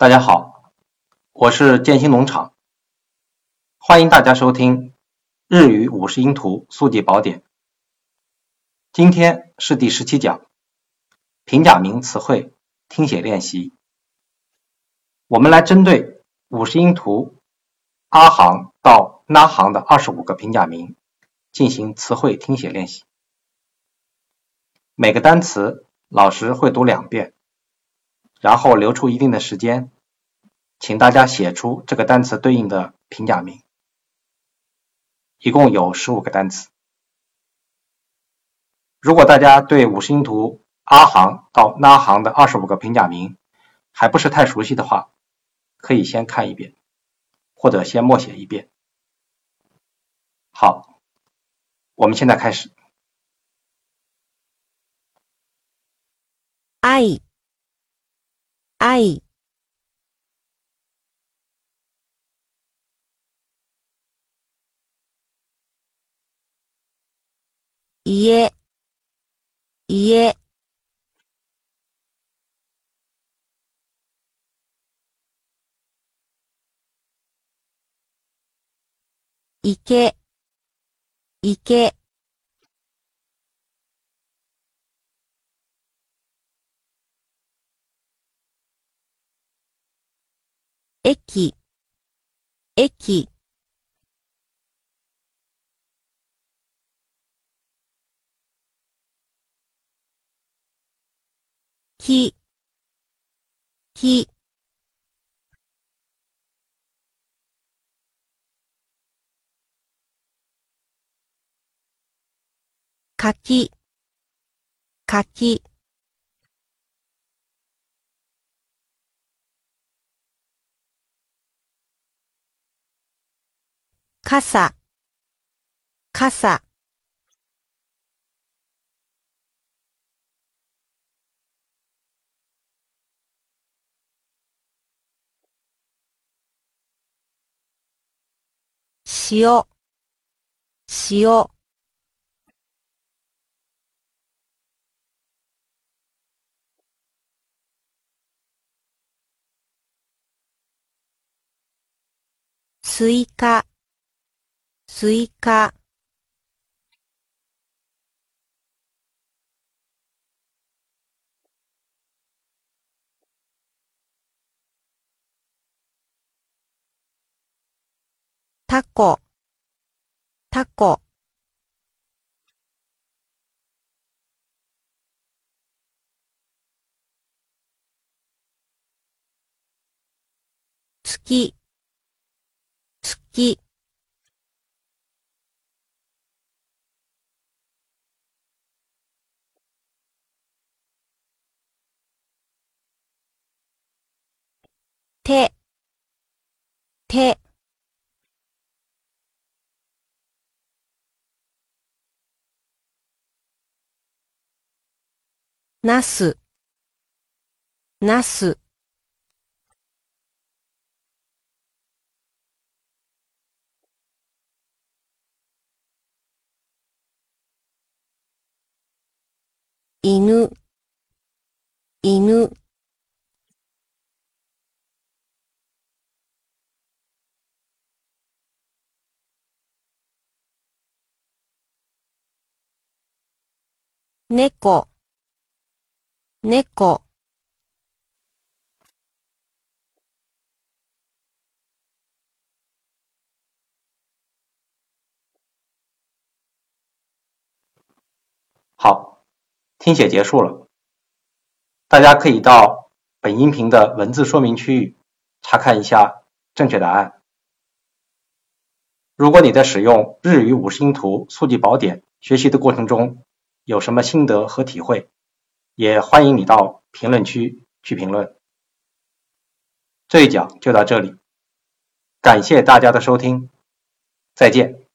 大家好，我是建新农场，欢迎大家收听日语五十音图速记宝典。今天是第十七讲，平假名词汇听写练习。我们来针对五十音图阿行到那行的二十五个平假名进行词汇听写练习。每个单词老师会读两遍，然后留出一定的时间，请大家写出这个单词对应的平假名。一共有十五个单词。如果大家对五十音图阿行到那行的二十五个平假名还不是太熟悉的话，可以先看一遍，或者先默写一遍。好，我们现在开始。愛、愛、家、家、池、池、駅、駅、木、木、柿、柿、傘、傘、塩、塩、スイカ、スイカ、タコ、タコ、月、月、手、手、なす、なす、犬、犬、猫、猫、好，听写结束了，大家可以到本音频的文字说明区域查看一下正确答案。如果你在使用日语五十音图速记宝典学习的过程中有什么心得和体会，也欢迎你到评论区去评论。这一讲就到这里，感谢大家的收听，再见。